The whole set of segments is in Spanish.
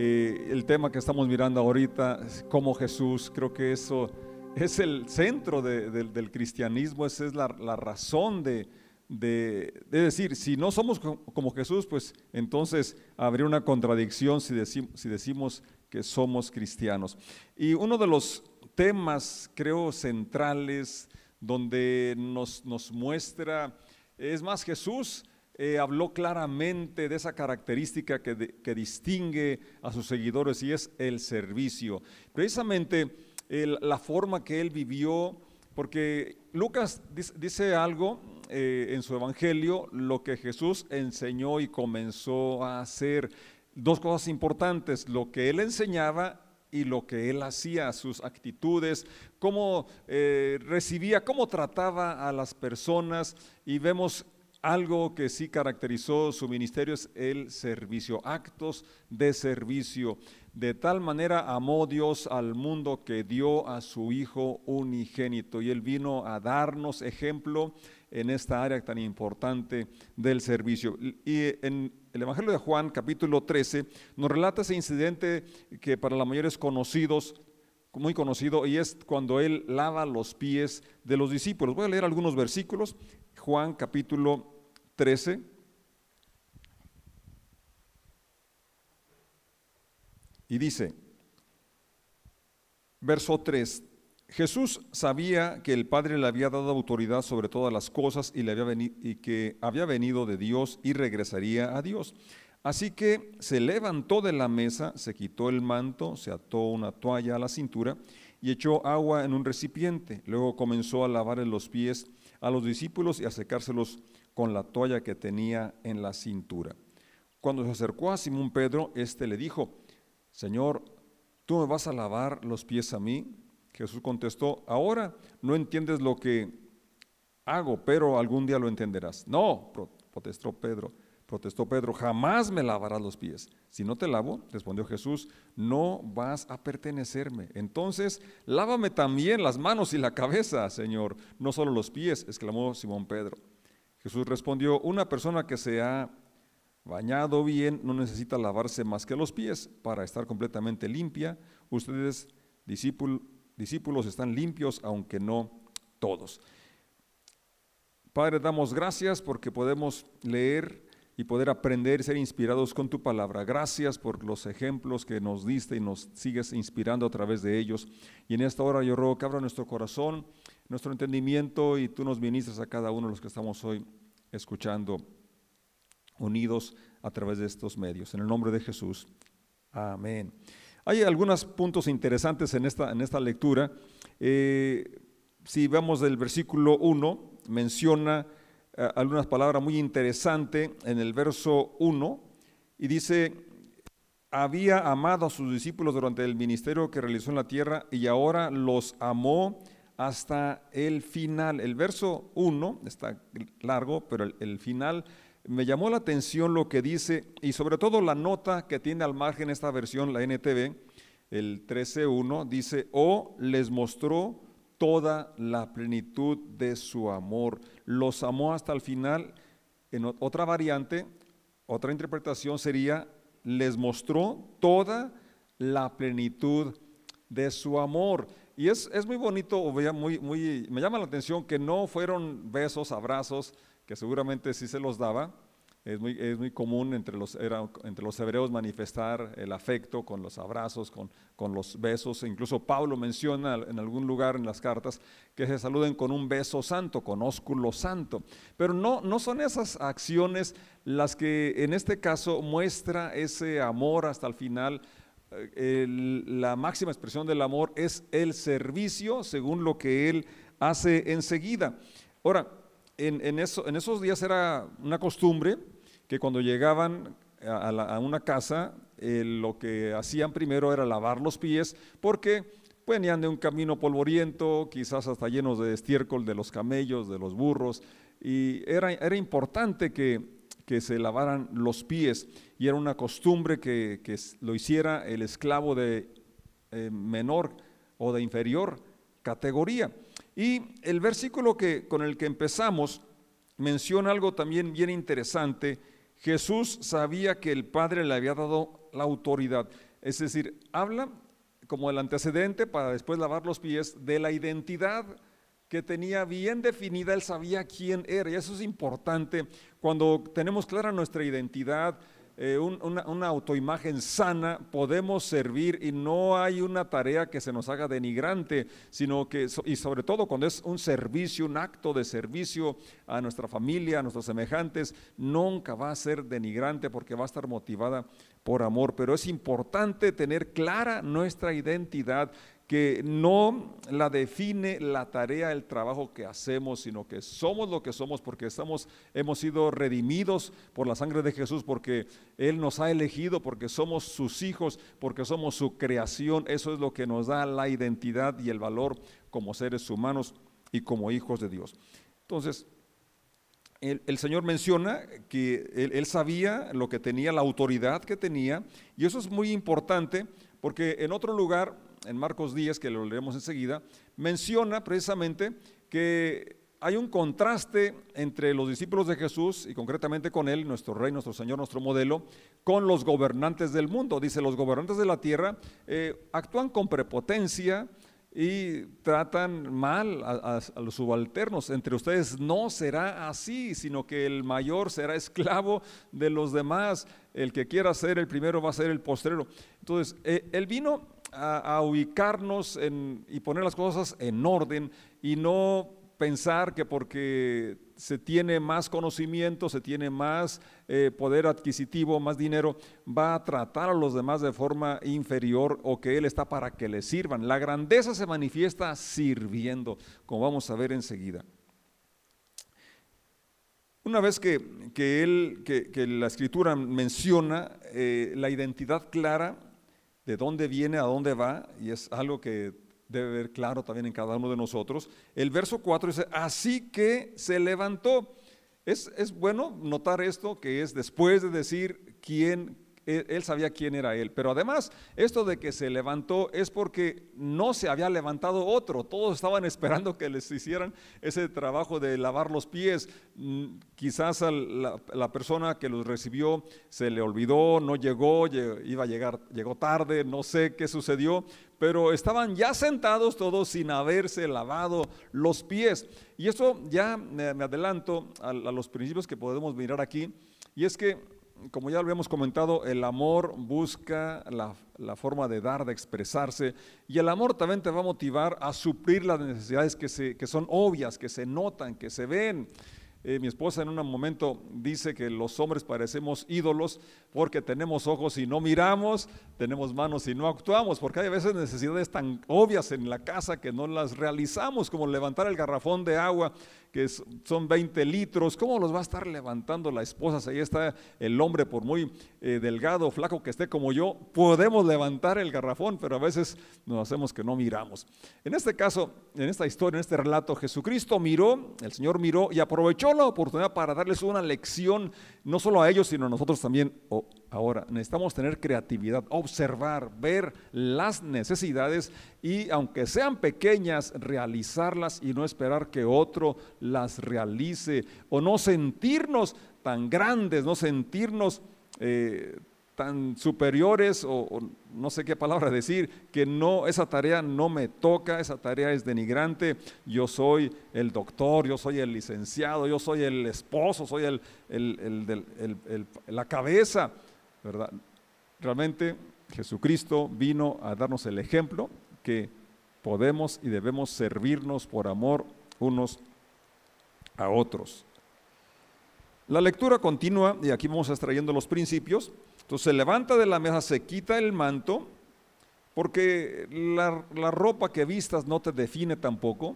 eh, el tema que estamos mirando ahorita, como Jesús, creo que eso es el centro del cristianismo, esa es la, razón de, decir, si no somos como Jesús, pues entonces habría una contradicción si si decimos que somos cristianos. Y uno de los temas, creo, centrales, donde nos, nos muestra, es más, Jesús eh, habló claramente de esa característica que, que, distingue a sus seguidores y es el servicio. Precisamente la forma que él vivió, porque Lucas dice, algo eh, en su evangelio, lo que Jesús enseñó y comenzó a hacer. Dos cosas importantes, lo que él enseñaba y lo que él hacía, sus actitudes, cómo eh, recibía, cómo trataba a las personas y vemos algo que sí caracterizó su ministerio es el servicio, actos de servicio. De tal manera amó Dios al mundo que dio a su Hijo unigénito y Él vino a darnos ejemplo en esta área tan importante del servicio. Y en el Evangelio de Juan, capítulo 13, nos relata ese incidente que para la mayoría es conocidos, muy conocido, y es cuando Él lava los pies de los discípulos. Voy a leer algunos versículos. Juan, capítulo 13. Y dice, verso 3, Jesús sabía que el Padre le había dado autoridad sobre todas las cosas y, le había y que había venido de Dios y regresaría a Dios. Así que se levantó de la mesa, se quitó el manto, se ató una toalla a la cintura y echó agua en un recipiente. Luego comenzó a lavar los pies a los discípulos y a secárselos con la toalla que tenía en la cintura. Cuando se acercó a Simón Pedro, éste le dijo, Señor, ¿tú me vas a lavar los pies a mí? Jesús contestó, ahora no entiendes lo que hago, pero algún día lo entenderás. No, protestó Pedro, protestó Pedro, jamás me lavarás los pies. Si no te lavo, respondió Jesús, no vas a pertenecerme. Entonces, lávame también las manos y la cabeza, Señor, no solo los pies, exclamó Simón Pedro. Jesús respondió, una persona que se ha bañado bien no necesita lavarse más que los pies para estar completamente limpia. Ustedes, discípulos, están limpios, aunque no todos. Padre, damos gracias porque podemos leer y poder aprender ser inspirados con tu palabra. Gracias por los ejemplos que nos diste y nos sigues inspirando a través de ellos. Y en esta hora yo ruego que abra nuestro corazón, nuestro entendimiento y tú nos ministres a cada uno de los que estamos hoy escuchando, unidos a través de estos medios. En el nombre de Jesús. Amén. Hay algunos puntos interesantes en esta, en esta lectura. Eh, si vemos del versículo 1, menciona eh, algunas palabras muy interesantes en el verso 1 y dice, había amado a sus discípulos durante el ministerio que realizó en la tierra y ahora los amó hasta el final. El verso 1 está largo, pero el, el final me llamó la atención lo que dice y sobre todo la nota que tiene al margen esta versión, la NTV, el 13.1, dice, o les mostró toda la plenitud de su amor. Los amó hasta el final. En otra variante, otra interpretación sería, les mostró toda la plenitud de su amor. Y es, es muy bonito, muy, muy, me llama la atención que no fueron besos, abrazos, que seguramente sí se los daba. Es muy, es muy común entre los, era, entre los hebreos manifestar el afecto con los abrazos, con, con los besos. Incluso Pablo menciona en algún lugar en las cartas que se saluden con un beso santo, con ósculo santo. Pero no, no son esas acciones las que en este caso muestra ese amor hasta el final. La máxima expresión del amor es el servicio según lo que él hace enseguida. Ahora, en, eso, en esos días era una costumbre que cuando llegaban a, una casa, eh, lo que hacían primero era lavar los pies, porque venían de un camino polvoriento, quizás hasta llenos de estiércol de los camellos, de los burros, y era importante que, que, se lavaran los pies, y era una costumbre que, que lo hiciera el esclavo de eh, menor o de inferior categoría. Y el versículo que, con el que empezamos menciona algo también bien interesante. Jesús sabía que el Padre le había dado la autoridad. Es decir, habla como el antecedente para después lavar los pies de la identidad que tenía bien definida, él sabía quién era. Y eso es importante cuando tenemos clara nuestra identidad, eh, una, autoimagen sana, podemos servir y no hay una tarea que se nos haga denigrante, sino que, y sobre todo cuando es un servicio, un acto de servicio a nuestra familia, a nuestros semejantes, nunca va a ser denigrante porque va a estar motivada por amor. Pero es importante tener clara nuestra identidad que no la define la tarea, el trabajo que hacemos, sino que somos lo que somos porque estamos, hemos sido redimidos por la sangre de Jesús, porque Él nos ha elegido, porque somos sus hijos, porque somos su creación. Eso es lo que nos da la identidad y el valor como seres humanos y como hijos de Dios. Entonces, el, Señor menciona que él, él sabía lo que tenía, la autoridad que tenía, y eso es muy importante porque en otro lugar en Marcos 10, que lo leeremos enseguida, menciona precisamente que hay un contraste entre los discípulos de Jesús y concretamente con Él, nuestro Rey, nuestro Señor, nuestro modelo, con los gobernantes del mundo. Dice, los gobernantes de la tierra eh, actúan con prepotencia y tratan mal a, los subalternos. Entre ustedes no será así, sino que el mayor será esclavo de los demás. El que quiera ser el primero va a ser el postrero. Entonces, eh, Él vino a, ubicarnos y poner las cosas en orden y no pensar que porque se tiene más conocimiento, se tiene más eh, poder adquisitivo, más dinero, va a tratar a los demás de forma inferior o que Él está para que le sirvan. La grandeza se manifiesta sirviendo, como vamos a ver enseguida. Una vez que, él, que, la escritura menciona eh, la identidad clara de dónde viene, a dónde va, y es algo que debe ver claro también en cada uno de nosotros. El verso 4 dice, así que se levantó. Es, es bueno notar esto, que es después de decir quién él sabía quién era él. Pero además, esto de que se levantó es porque no se había levantado otro. Todos estaban esperando que les hicieran ese trabajo de lavar los pies. Mm, quizás a la, persona que los recibió se le olvidó, no llegó, iba a llegar, llegó tarde, no sé qué sucedió, pero estaban ya sentados todos sin haberse lavado los pies. Y eso ya me, adelanto a los principios que podemos mirar aquí. Y es que como ya lo habíamos comentado, el amor busca la, forma de dar, de expresarse, y el amor también te va a motivar a suplir las necesidades que, que son obvias, que se notan, que se ven. Eh, mi esposa en un momento dice que los hombres parecemos ídolos porque tenemos ojos y no miramos, tenemos manos y no actuamos, porque hay a veces necesidades tan obvias en la casa que no las realizamos, como levantar el garrafón de agua, que son 20 litros, ¿cómo los va a estar levantando la esposa? Ahí está el hombre, por muy eh, delgado, flaco que esté como yo, podemos levantar el garrafón, pero a veces nos hacemos que no miramos. En este caso, en esta historia, en este relato, Jesucristo miró, el Señor miró y aprovechó la oportunidad para darles una lección, no solo a ellos, sino a nosotros también. ahora, necesitamos tener creatividad, observar, ver las necesidades y aunque sean pequeñas, realizarlas y no esperar que otro las realice o no sentirnos tan grandes, no sentirnos eh, tan superiores o, no sé qué palabra decir, que no, esa tarea no me toca, esa tarea es denigrante, yo soy el doctor, yo soy el licenciado, yo soy el esposo, soy el, el, la cabeza, ¿verdad? Realmente Jesucristo vino a darnos el ejemplo que podemos y debemos servirnos por amor unos a otros. La lectura continúa, y aquí vamos extrayendo los principios, entonces se levanta de la mesa, se quita el manto, porque la, ropa que vistas no te define tampoco,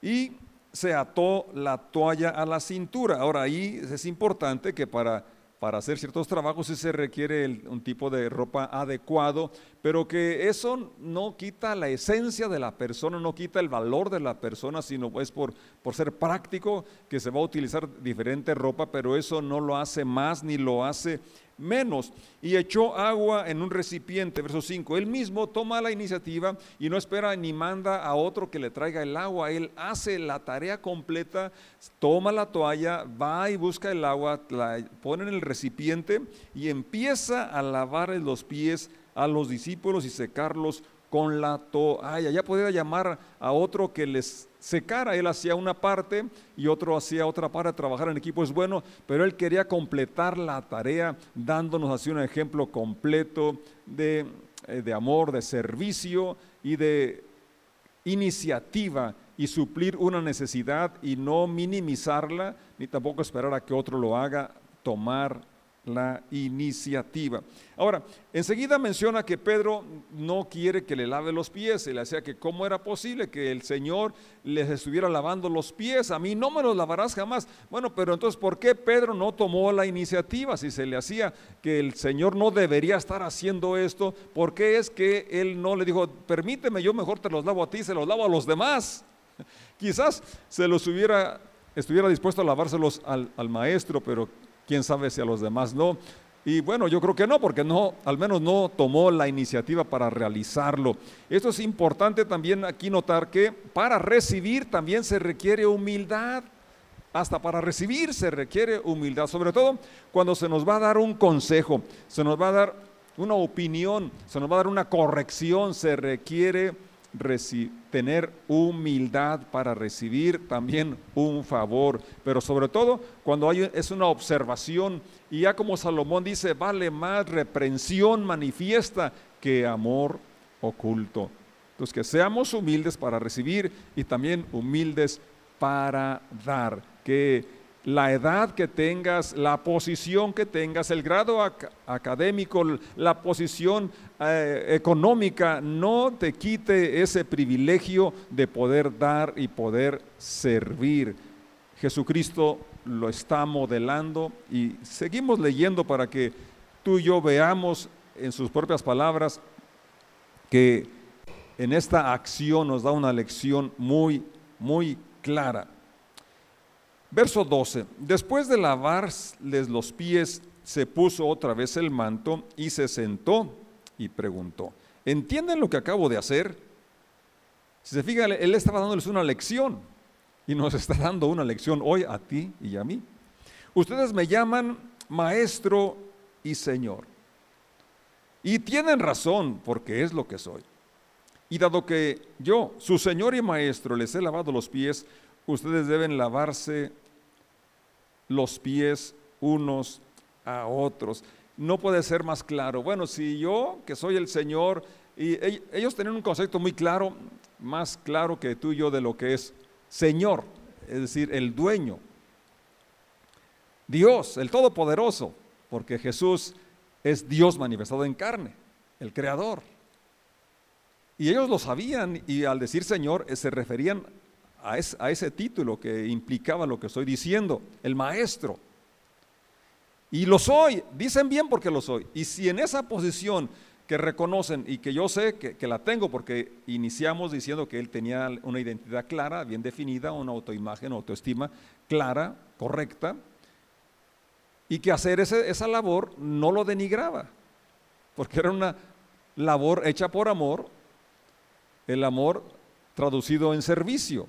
y se ató la toalla a la cintura. Ahora ahí es importante que para para hacer ciertos trabajos sí se requiere un tipo de ropa adecuado, pero que eso no quita la esencia de la persona, no quita el valor de la persona, sino es por, por ser práctico que se va a utilizar diferente ropa, pero eso no lo hace más ni lo hace menos. Y echó agua en un recipiente, verso 5. Él mismo toma la iniciativa y no espera ni manda a otro que le traiga el agua. Él hace la tarea completa, toma la toalla, va y busca el agua, la pone en el recipiente y empieza a lavar los pies a los discípulos y secarlos con la toalla. Ya podía llamar a otro que les secara. Él hacía una parte y otro hacía otra parte. Trabajar en equipo es bueno, pero él quería completar la tarea dándonos así un ejemplo completo de, eh, de amor, de servicio y de iniciativa y suplir una necesidad y no minimizarla, ni tampoco esperar a que otro lo haga, tomar la iniciativa. Ahora, enseguida menciona que Pedro no quiere que le lave los pies. le decía que cómo era posible que el Señor les estuviera lavando los pies. A mí no me los lavarás jamás. Bueno, pero entonces, ¿por qué Pedro no tomó la iniciativa? Si se le hacía que el Señor no debería estar haciendo esto, ¿por qué es que él no le dijo, permíteme, yo mejor te los lavo a ti, se los lavo a los demás? Quizás se los hubiera, estuviera dispuesto a lavárselos al maestro, pero quién sabe si a los demás no. Y bueno, yo creo que no, porque no, al menos no tomó la iniciativa para realizarlo. Esto es importante también aquí notar que para recibir también se requiere humildad. Hasta para recibir se requiere humildad, sobre todo cuando se nos va a dar un consejo, se nos va a dar una opinión, se nos va a dar una corrección, se requiere tener humildad para recibir también un favor, pero sobre todo cuando hay, es una observación y ya como Salomón dice, vale más reprensión manifiesta que amor oculto. Entonces que seamos humildes para recibir y también humildes para dar, que la edad que tengas, la posición que tengas, el grado académico, la posición eh, económica, no te quite ese privilegio de poder dar y poder servir. Jesucristo lo está modelando y seguimos leyendo para que tú y yo veamos en sus propias palabras que en esta acción nos da una lección muy, muy clara. Verso 12. Después de lavarles los pies, se puso otra vez el manto y se sentó y preguntó, ¿entienden lo que acabo de hacer? Si se fijan, él estaba dándoles una lección y nos está dando una lección hoy a ti y a mí. Ustedes me llaman maestro y señor. Y tienen razón porque es lo que soy. Y dado que yo, su señor y maestro, les he lavado los pies, ustedes deben lavarse los pies unos a otros. No puede ser más claro. Bueno, si yo, que soy el Señor, y ellos tienen un concepto muy claro, más claro que tú y yo de lo que es Señor, es decir, el dueño. Dios, el Todopoderoso, porque Jesús es Dios manifestado en carne, el Creador. Y ellos lo sabían y al decir Señor eh, se referían a, ese título que implicaba lo que estoy diciendo, el maestro. Y lo soy, dicen bien porque lo soy. Y si en esa posición que reconocen y que yo sé que, la tengo porque iniciamos diciendo que él tenía una identidad clara, bien definida, una autoimagen, autoestima clara, correcta, y que hacer esa labor no lo denigraba, porque era una labor hecha por amor, el amor traducido en servicio.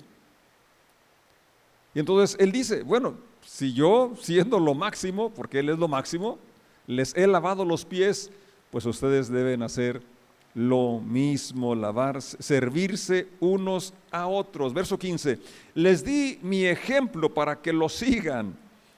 Y entonces él dice, bueno, si yo siendo lo máximo, porque él es lo máximo, les he lavado los pies, pues ustedes deben hacer lo mismo, lavar, servirse unos a otros. Verso 15, les di mi ejemplo para que lo sigan,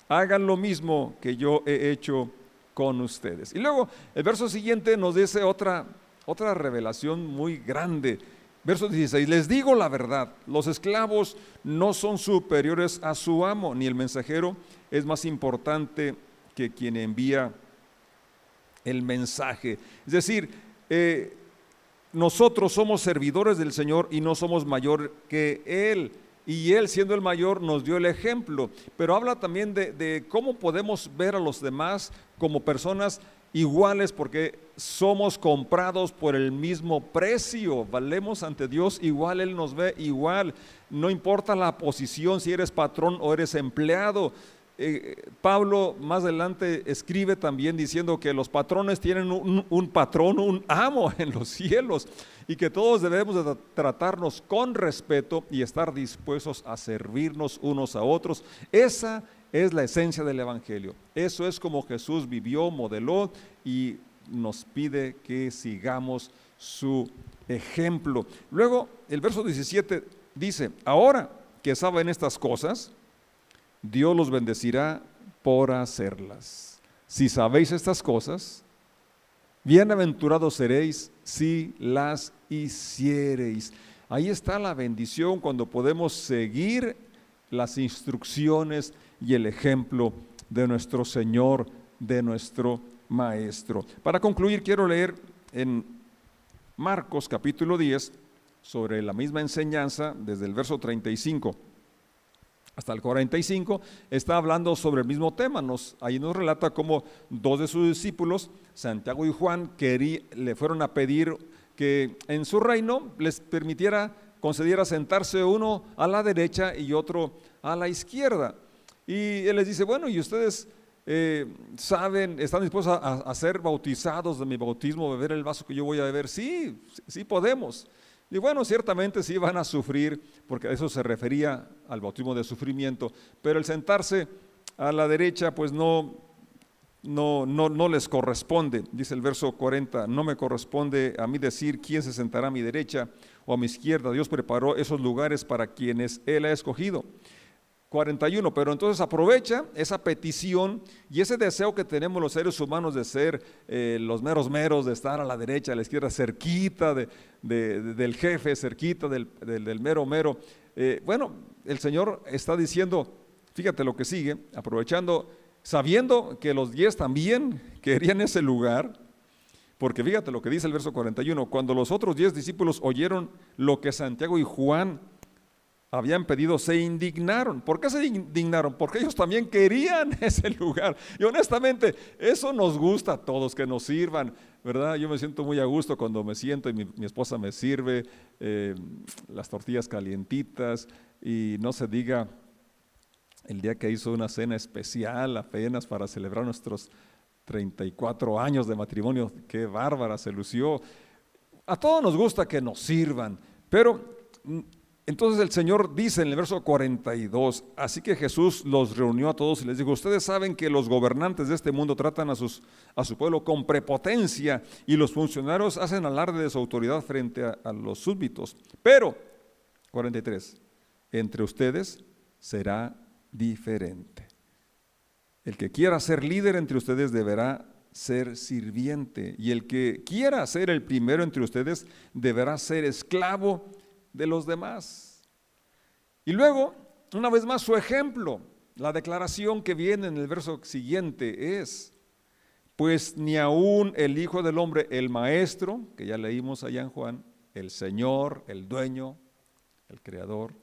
hagan lo mismo que yo he hecho con ustedes. Y luego el verso siguiente nos dice otra, otra revelación muy grande Verso 16, les digo la verdad, los esclavos no son superiores a su amo, ni el mensajero es más importante que quien envía el mensaje. Es decir, eh, nosotros somos servidores del Señor y no somos mayor que Él. Y Él, siendo el mayor, nos dio el ejemplo. Pero habla también de, de cómo podemos ver a los demás como personas iguales porque somos comprados por el mismo precio, valemos ante Dios igual, Él nos ve igual, no importa la posición, si eres patrón o eres empleado, eh, Pablo más adelante escribe también diciendo que los patrones tienen un, patrón, un amo en los cielos y que todos debemos de tratarnos con respeto y estar dispuestos a servirnos unos a otros. Esa es la esencia del Evangelio. Eso es como Jesús vivió, modeló y nos pide que sigamos su ejemplo. Luego, el verso 17 dice, ahora que saben estas cosas, Dios los bendecirá por hacerlas. Si sabéis estas cosas, bienaventurados seréis si las hiciereis. Ahí está la bendición cuando podemos seguir las instrucciones y el ejemplo de nuestro Señor, de nuestro Maestro. Para concluir, quiero leer en Marcos capítulo 10 sobre la misma enseñanza desde el verso 35 hasta el 45, está hablando sobre el mismo tema. Nos, ahí nos relata cómo dos de sus discípulos, Santiago y Juan, le fueron a pedir que en su reino les permitiera, concediera sentarse uno a la derecha y otro a la izquierda. Y él les dice, bueno, ¿y ustedes eh, saben, están dispuestos a, ser bautizados de mi bautismo, beber el vaso que yo voy a beber? Sí, sí podemos. Y bueno, ciertamente sí van a sufrir, porque a eso se refería al bautismo de sufrimiento, pero el sentarse a la derecha, pues no, no, no, no les corresponde. Dice el verso 40, no me corresponde a mí decir quién se sentará a mi derecha o a mi izquierda. Dios preparó esos lugares para quienes Él ha escogido. 41, pero entonces aprovecha esa petición y ese deseo que tenemos los seres humanos de ser eh, los meros meros, de estar a la derecha, a la izquierda, cerquita del jefe, cerquita del, mero mero. Eh, bueno, el Señor está diciendo, fíjate lo que sigue, aprovechando, sabiendo que los diez también querían ese lugar, porque fíjate lo que dice el verso 41, cuando los otros diez discípulos oyeron lo que Santiago y Juan habían pedido, se indignaron. ¿Por qué se indignaron? Porque ellos también querían ese lugar. Y honestamente, eso nos gusta a todos, que nos sirvan, ¿verdad? Yo me siento muy a gusto cuando me siento y mi, esposa me sirve eh, las tortillas calientitas y no se diga el día que hizo una cena especial apenas para celebrar nuestros 34 años de matrimonio, qué bárbara se lució. A todos nos gusta que nos sirvan, pero entonces el Señor dice en el verso 42, así que Jesús los reunió a todos y les dijo, ustedes saben que los gobernantes de este mundo tratan a, sus, a su pueblo con prepotencia y los funcionarios hacen alarde de su autoridad frente a, a los súbditos. Pero, 43, entre ustedes será diferente. El que quiera ser líder entre ustedes deberá ser sirviente y el que quiera ser el primero entre ustedes deberá ser esclavo de los demás. Y luego, una vez más, su ejemplo, la declaración que viene en el verso siguiente es, pues ni aún el Hijo del Hombre, el Maestro, que ya leímos allá en Juan, el Señor, el Dueño, el Creador,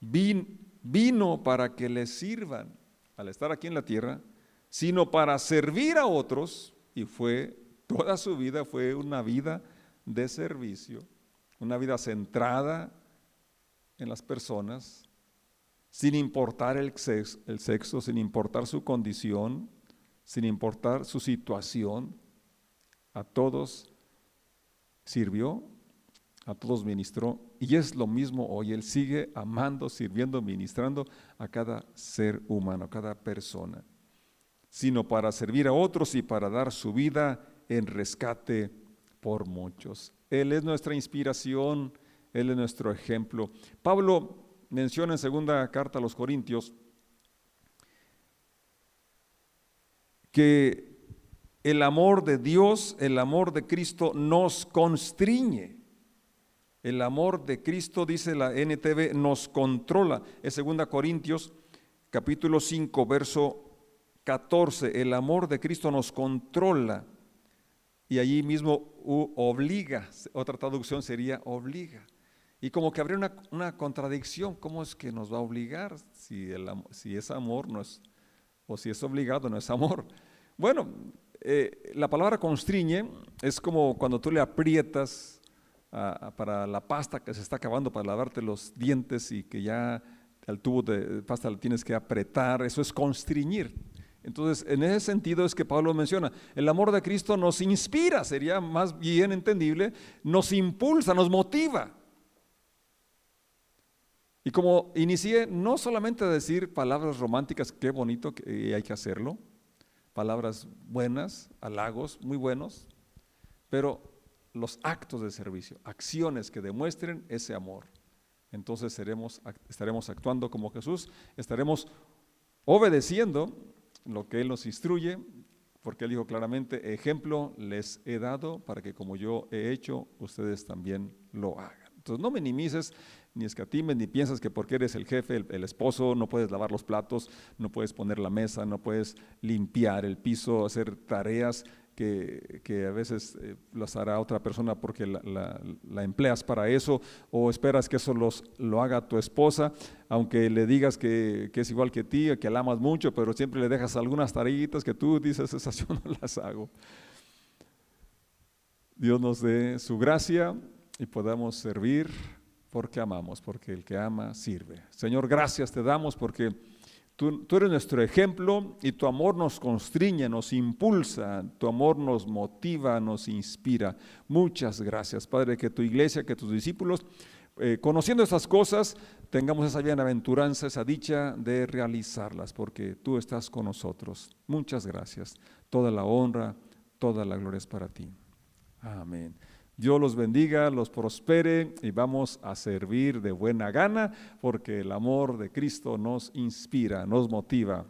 vino para que le sirvan al estar aquí en la tierra, sino para servir a otros, y fue, toda su vida fue una vida de servicio una vida centrada en las personas, sin importar el sexo, el sexo, sin importar su condición, sin importar su situación, a todos sirvió, a todos ministró, y es lo mismo hoy, Él sigue amando, sirviendo, ministrando a cada ser humano, a cada persona, sino para servir a otros y para dar su vida en rescate por muchos. Él es nuestra inspiración, Él es nuestro ejemplo. Pablo menciona en segunda carta a los Corintios que el amor de Dios, el amor de Cristo nos constriñe. El amor de Cristo, dice la NTV, nos controla. Es segunda Corintios capítulo 5, verso 14. El amor de Cristo nos controla y allí mismo obliga, otra traducción sería obliga. Y como que habría una, contradicción, ¿cómo es que nos va a obligar si, el, si es amor no es, o si es obligado no es amor? Bueno, eh, la palabra constriñe es como cuando tú le aprietas para la pasta que se está acabando para lavarte los dientes y que ya al tubo de pasta lo tienes que apretar, eso es constriñir. Entonces, en ese sentido es que Pablo menciona, el amor de Cristo nos inspira, sería más bien entendible, nos impulsa, nos motiva. Y como inicié, no solamente a decir palabras románticas, qué bonito que hay que hacerlo, palabras buenas, halagos, muy buenos, pero los actos de servicio, acciones que demuestren ese amor. Entonces estaremos actuando como Jesús, estaremos obedeciendo lo que Él nos instruye, porque Él dijo claramente, ejemplo les he dado para que como yo he hecho, ustedes también lo hagan. Entonces no minimices, ni escatimes, ni piensas que porque eres el jefe, el, esposo, no puedes lavar los platos, no puedes poner la mesa, no puedes limpiar el piso, hacer tareas que, a veces eh, las hará otra persona porque la, empleas para eso o esperas que eso los, lo haga tu esposa, aunque le digas que, es igual que ti, que la amas mucho, pero siempre le dejas algunas tareitas que tú dices, esas yo no las hago. Dios nos dé su gracia y podamos servir porque amamos, porque el que ama sirve. Señor, gracias te damos porque Tú, eres nuestro ejemplo y tu amor nos constriñe, nos impulsa, tu amor nos motiva, nos inspira. Muchas gracias, Padre, que tu iglesia, que tus discípulos, eh, conociendo esas cosas, tengamos esa bienaventuranza, esa dicha de realizarlas, porque tú estás con nosotros. Muchas gracias. Toda la honra, toda la gloria es para ti. Amén. Dios los bendiga, los prospere y vamos a servir de buena gana porque el amor de Cristo nos inspira, nos motiva